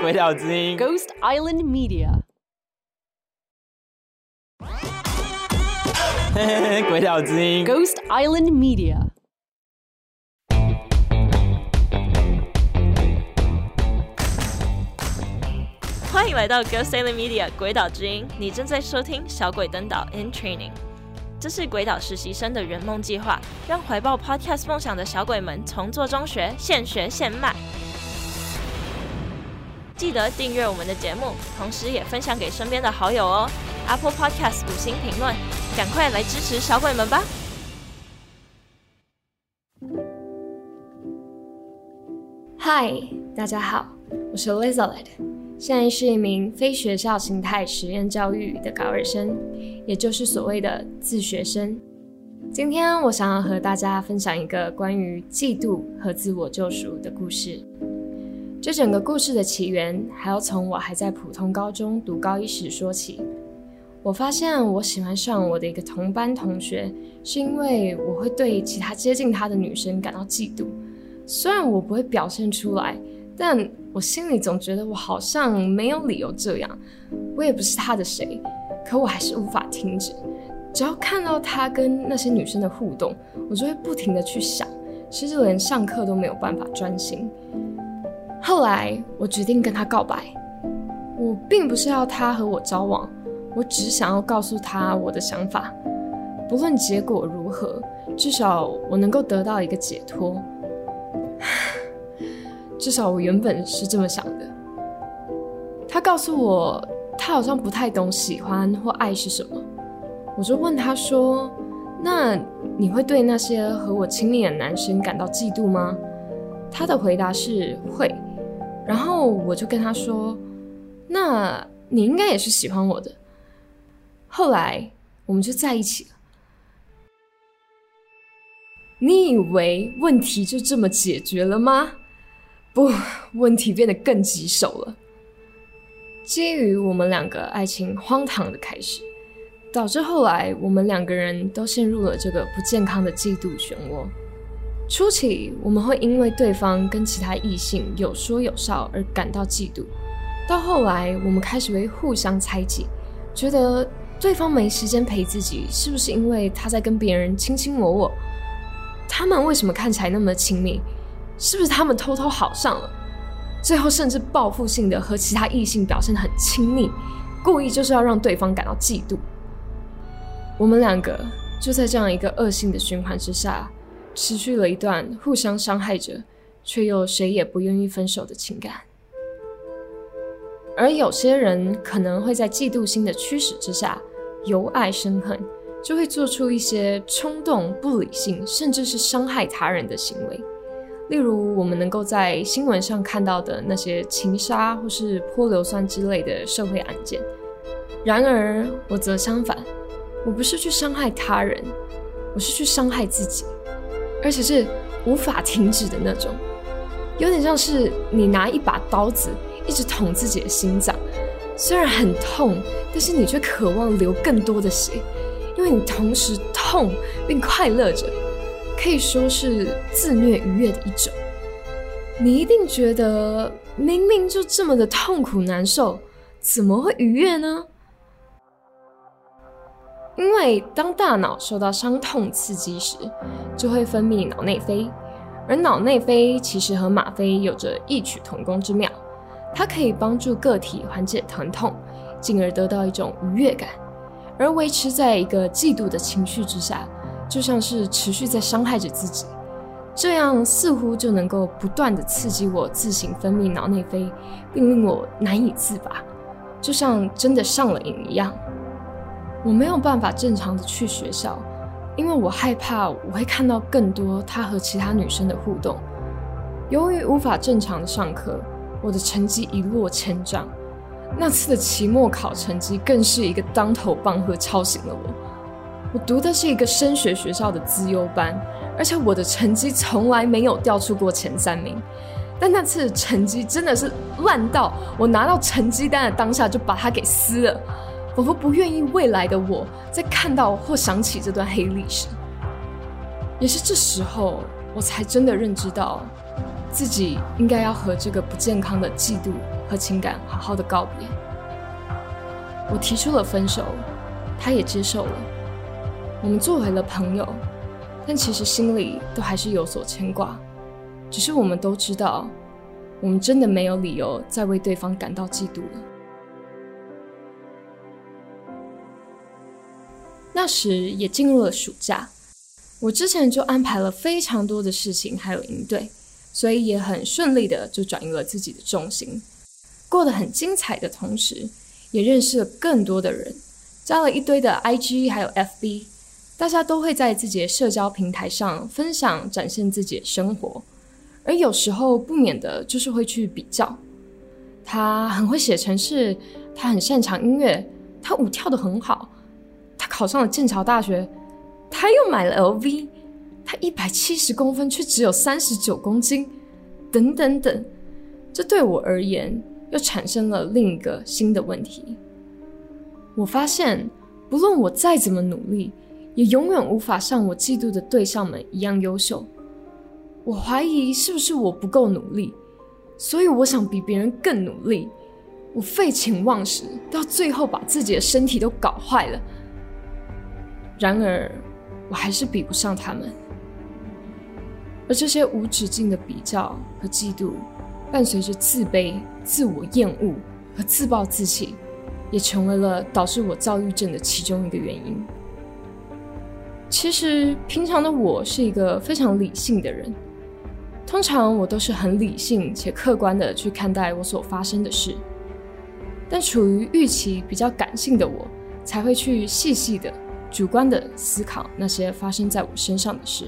鬼岛之音，Ghost Island Media，鬼岛之音，Ghost Island Media。欢迎来到 Ghost Island Media 鬼岛之音，你正在收听小鬼登岛 in training。这是鬼岛实习生的圆梦计划，让怀抱 Podcast 梦想的小鬼们从做中学，现学现卖。记得订阅我们的节目，同时也分享给身边的好友哦。Apple Podcast 五星评论，赶快来支持小鬼们吧！嗨，大家好，我是 Lizette。现在是一名非学校形态实验教育的高二生，也就是所谓的自学生。今天我想要和大家分享一个关于嫉妒和自我救赎的故事。这整个故事的起源还要从我还在普通高中读高一时说起。我发现我喜欢上我的一个同班同学，是因为我会对其他接近他的女生感到嫉妒，虽然我不会表现出来。但我心里总觉得我好像没有理由这样，我也不是他的谁，可我还是无法停止。只要看到他跟那些女生的互动，我就会不停地去想，甚至连上课都没有办法专心。后来我决定跟他告白，我并不是要他和我交往，我只想要告诉他我的想法，不论结果如何，至少我能够得到一个解脱。至少我原本是这么想的。他告诉我，他好像不太懂喜欢或爱是什么。我就问他说：“那你会对那些和我亲密的男生感到嫉妒吗？”他的回答是会。然后我就跟他说：“那你应该也是喜欢我的。”后来我们就在一起了。你以为问题就这么解决了吗？不，问题变得更棘手了。基于我们两个爱情荒唐的开始，导致后来我们两个人都陷入了这个不健康的嫉妒漩涡。初期我们会因为对方跟其他异性有说有笑而感到嫉妒，到后来我们开始会互相猜忌，觉得对方没时间陪自己，是不是因为他在跟别人卿卿我我？他们为什么看起来那么亲密？是不是他们偷偷好上了？最后甚至报复性的和其他异性表现很亲密，故意就是要让对方感到嫉妒。我们两个就在这样一个恶性的循环之下，持续了一段互相伤害着，却又谁也不愿意分手的情感。而有些人可能会在嫉妒心的驱使之下，由爱生恨，就会做出一些冲动、不理性，甚至是伤害他人的行为。例如，我们能够在新闻上看到的那些情杀或是泼硫酸之类的社会案件。然而，我则相反，我不是去伤害他人，我是去伤害自己，而且是无法停止的那种。有点像是你拿一把刀子一直捅自己的心脏，虽然很痛，但是你却渴望流更多的血，因为你同时痛并快乐着。可以说是自虐愉悦的一种。你一定觉得明明就这么的痛苦难受，怎么会愉悦呢？因为当大脑受到伤痛刺激时，就会分泌脑内啡，而脑内啡其实和吗啡有着异曲同工之妙，它可以帮助个体缓解疼痛，进而得到一种愉悦感，而维持在一个嫉妒的情绪之下。就像是持续在伤害着自己，这样似乎就能够不断地刺激我自行分泌脑内啡，并令我难以自拔，就像真的上了瘾一样。我没有办法正常的去学校，因为我害怕我会看到更多他和其他女生的互动。由于无法正常的上课，我的成绩一落千丈。那次的期末考成绩更是一个当头棒喝，敲醒了我。我读的是一个升学学校的资优班，而且我的成绩从来没有掉出过前三名。但那次的成绩真的是烂到我拿到成绩单的当下就把它给撕了，仿佛不愿意未来的我再看到或想起这段黑历史。也是这时候，我才真的认知到，自己应该要和这个不健康的嫉妒和情感好好的告别。我提出了分手，他也接受了，我们做回了朋友，但其实心里都还是有所牵挂。只是我们都知道，我们真的没有理由再为对方感到嫉妒了。时也进入了暑假，我之前就安排了非常多的事情，还有营队，所以也很顺利的就转移了自己的重心，过得很精彩的同时，也认识了更多的人，加了一堆的 IG 还有 FB，大家都会在自己的社交平台上分享展现自己的生活。而有时候不免的就是会去比较，他很会写程式，他很擅长音乐，他舞跳得很好，考上了剑桥大学，他又买了 LV，他一百七十公分却只有三十九公斤，等等等，这对我而言又产生了另一个新的问题。我发现，不论我再怎么努力，也永远无法像我嫉妒的对象们一样优秀。我怀疑是不是我不够努力，所以我想比别人更努力。我废寝忘食，到最后把自己的身体都搞坏了。然而，我还是比不上他们。而这些无止境的比较和嫉妒，伴随着自卑、自我厌恶和自暴自弃，也成为了导致我躁郁症的其中一个原因。其实，平常的我是一个非常理性的人。通常我都是很理性且客观的去看待我所发生的事，但处于预期比较感性的我，才会去细细的、主观的思考那些发生在我身上的事，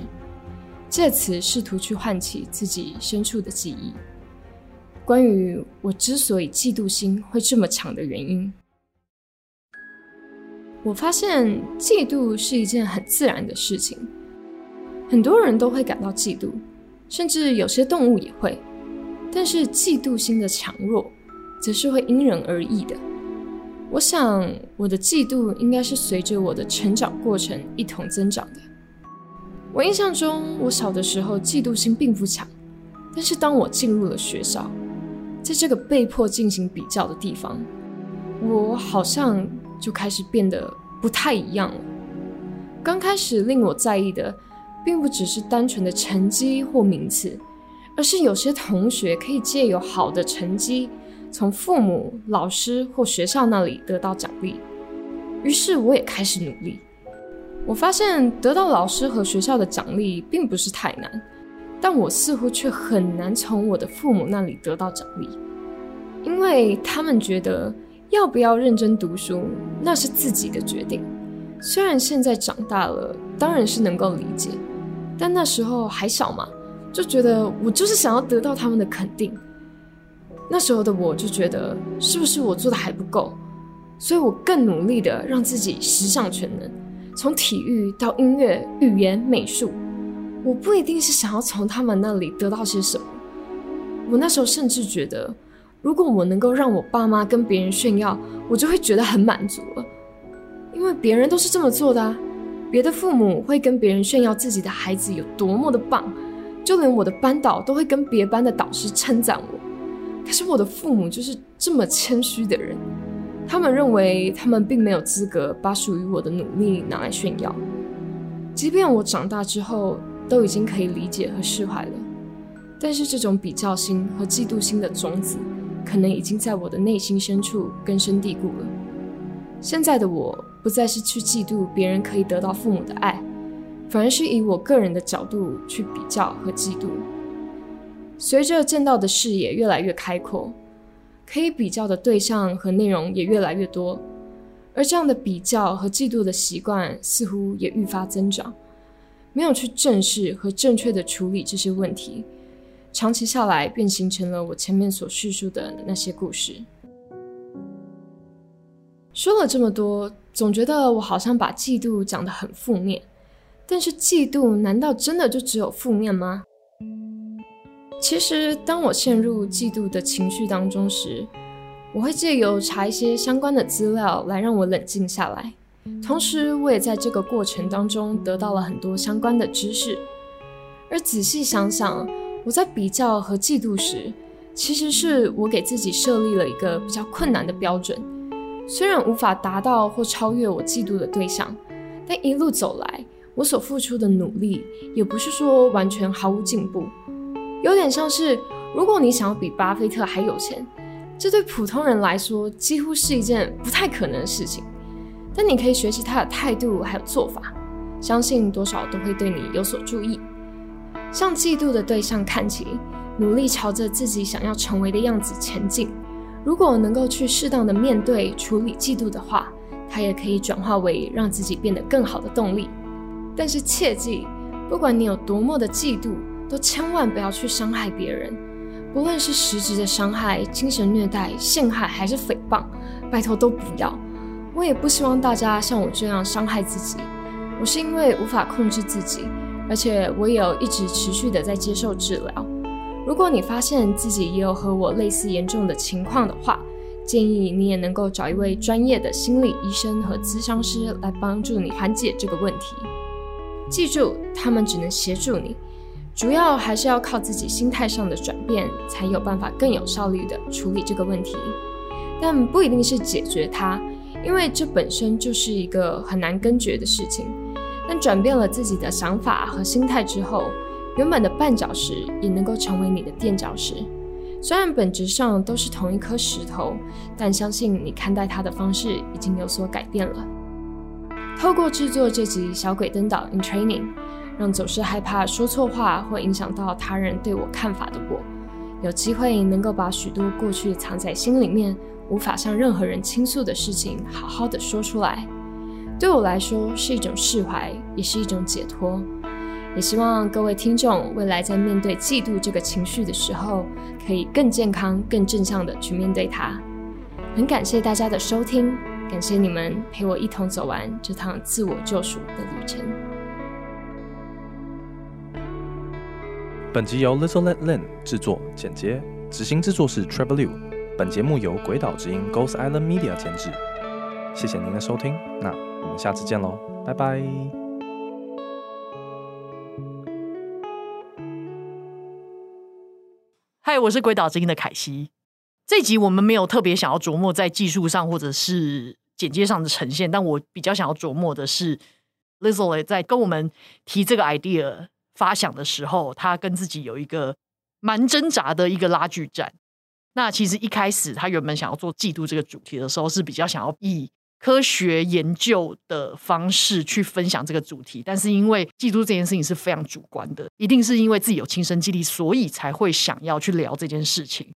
借此试图去唤起自己深处的记忆，关于我之所以嫉妒心会这么强的原因。我发现嫉妒是一件很自然的事情，很多人都会感到嫉妒。甚至有些动物也会，但是嫉妒心的强弱，则是会因人而异的。我想，我的嫉妒应该是随着我的成长过程一同增长的。我印象中，我小的时候嫉妒心并不强，但是当我进入了学校，在这个被迫进行比较的地方，我好像就开始变得不太一样了。刚开始令我在意的。并不只是单纯的成绩或名次，而是有些同学可以借由好的成绩，从父母、老师或学校那里得到奖励。于是我也开始努力。我发现得到老师和学校的奖励并不是太难，但我似乎却很难从我的父母那里得到奖励，因为他们觉得要不要认真读书，那是自己的决定。虽然现在长大了，当然是能够理解。但那时候还小嘛，就觉得我就是想要得到他们的肯定。那时候的我就觉得，是不是我做的还不够？所以我更努力的让自己十项全能，从体育到音乐、语言、美术。我不一定是想要从他们那里得到些什么。我那时候甚至觉得，如果我能够让我爸妈跟别人炫耀，我就会觉得很满足了，因为别人都是这么做的啊。别的父母会跟别人炫耀自己的孩子有多么的棒，就连我的班导都会跟别班的导师称赞我。可是我的父母就是这么谦虚的人，他们认为他们并没有资格把属于我的努力拿来炫耀。即便我长大之后都已经可以理解和释怀了，但是这种比较心和嫉妒心的种子，可能已经在我的内心深处根深蒂固了。现在的我。不再是去嫉妒别人可以得到父母的爱，反而是以我个人的角度去比较和嫉妒。随着见到的视野越来越开阔，可以比较的对象和内容也越来越多，而这样的比较和嫉妒的习惯似乎也愈发增长。没有去正视和正确的处理这些问题，长期下来便形成了我前面所叙述的那些故事。说了这么多。总觉得我好像把嫉妒讲得很负面，但是嫉妒难道真的就只有负面吗？其实，当我陷入嫉妒的情绪当中时，我会借由查一些相关的资料来让我冷静下来，同时我也在这个过程当中得到了很多相关的知识。而仔细想想，我在比较和嫉妒时，其实是我给自己设立了一个比较困难的标准。虽然无法达到或超越我嫉妒的对象，但一路走来，我所付出的努力也不是说完全毫无进步。有点像是，如果你想要比巴菲特还有钱，这对普通人来说几乎是一件不太可能的事情。但你可以学习他的态度还有做法，相信多少都会对你有所注意。向嫉妒的对象看齐，努力朝着自己想要成为的样子前进。如果能够去适当的面对处理嫉妒的话，它也可以转化为让自己变得更好的动力。但是切记，不管你有多么的嫉妒，都千万不要去伤害别人。不论是实质的伤害、精神虐待、陷害还是诽谤，拜托都不要。我也不希望大家像我这样伤害自己。我是因为无法控制自己。而且我也有一直持续的在接受治疗。如果你发现自己也有和我类似严重的情况的话，建议你也能够找一位专业的心理医生和咨商师来帮助你缓解这个问题。记住，他们只能协助你，主要还是要靠自己心态上的转变，才有办法更有效率的处理这个问题。但不一定是解决它，因为这本身就是一个很难根绝的事情。但转变了自己的想法和心态之后，原本的绊脚石也能够成为你的垫脚石。虽然本质上都是同一颗石头，但相信你看待它的方式已经有所改变了。透过制作这集《小鬼登岛 in training》，让总是害怕说错话或影响到他人对我看法的我，有机会能够把许多过去藏在心里面、无法向任何人倾诉的事情，好好的说出来。对我来说是一种释怀，也是一种解脱。也希望各位听众未来在面对嫉妒这个情绪的时候，可以更健康、更正向的去面对它。很感谢大家的收听，感谢你们陪我一同走完这趟自我救赎的旅程。本集由 Little Lin 制作剪接，执行制作是 Trevor Liu。本节目由鬼岛之音 Ghost Island Media 监制。谢谢您的收听，那。我们下次见喽，拜拜。嗨，我是鬼岛之音的凯西。这集我们没有特别想要琢磨在技术上或者是剪接上的呈现，但我比较想要琢磨的是，Lizolet 在跟我们提这个 idea 发想的时候，他跟自己有一个蛮挣扎的一个拉锯战。那其实一开始他原本想要做嫉妒这个主题的时候，是比较想要以科学研究的方式去分享这个主题，但是因为嫉妒这件事情是非常主观的，一定是因为自己有亲身经历，所以才会想要去聊这件事情。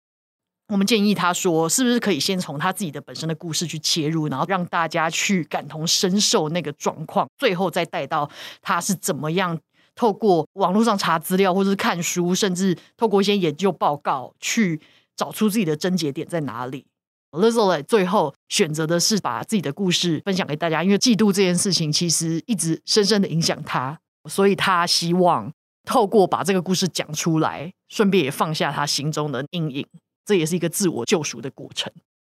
我们建议他说，是不是可以先从他自己的本身的故事去切入，然后让大家去感同身受那个状况，最后再带到他是怎么样透过网络上查资料，或者是看书，甚至透过一些研究报告去找出自己的症结点在哪里。Lizolet 最后选择的是把自己的故事分享给大家，因为嫉妒这件事情其实一直深深的影响他，所以他希望透过把这个故事讲出来，顺便也放下他心中的阴影，这也是一个自我救赎的过程。